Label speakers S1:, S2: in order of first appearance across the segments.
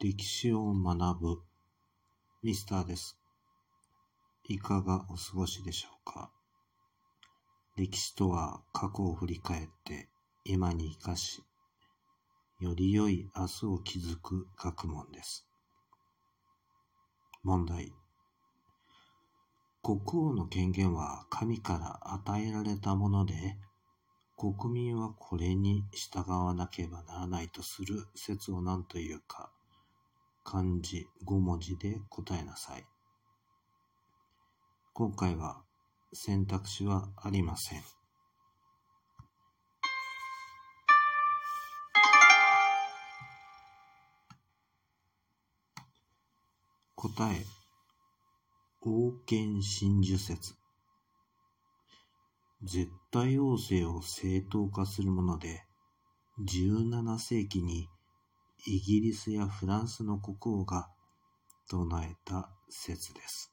S1: 歴史を学ぶミスターです。いかがお過ごしでしょうか？歴史とは過去を振り返って今に生かし、より良い明日を築く学問です。問題。国王の権限は神から与えられたもので、国民はこれに従わなければならないとする説を何というか、漢字5文字で答えなさい。今回は選択肢はありません。答え、王権真珠説。絶対王政を正当化するもので、17世紀にイギリスやフランスの国王が唱えた説です。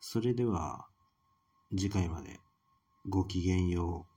S1: それでは次回までごきげんよう。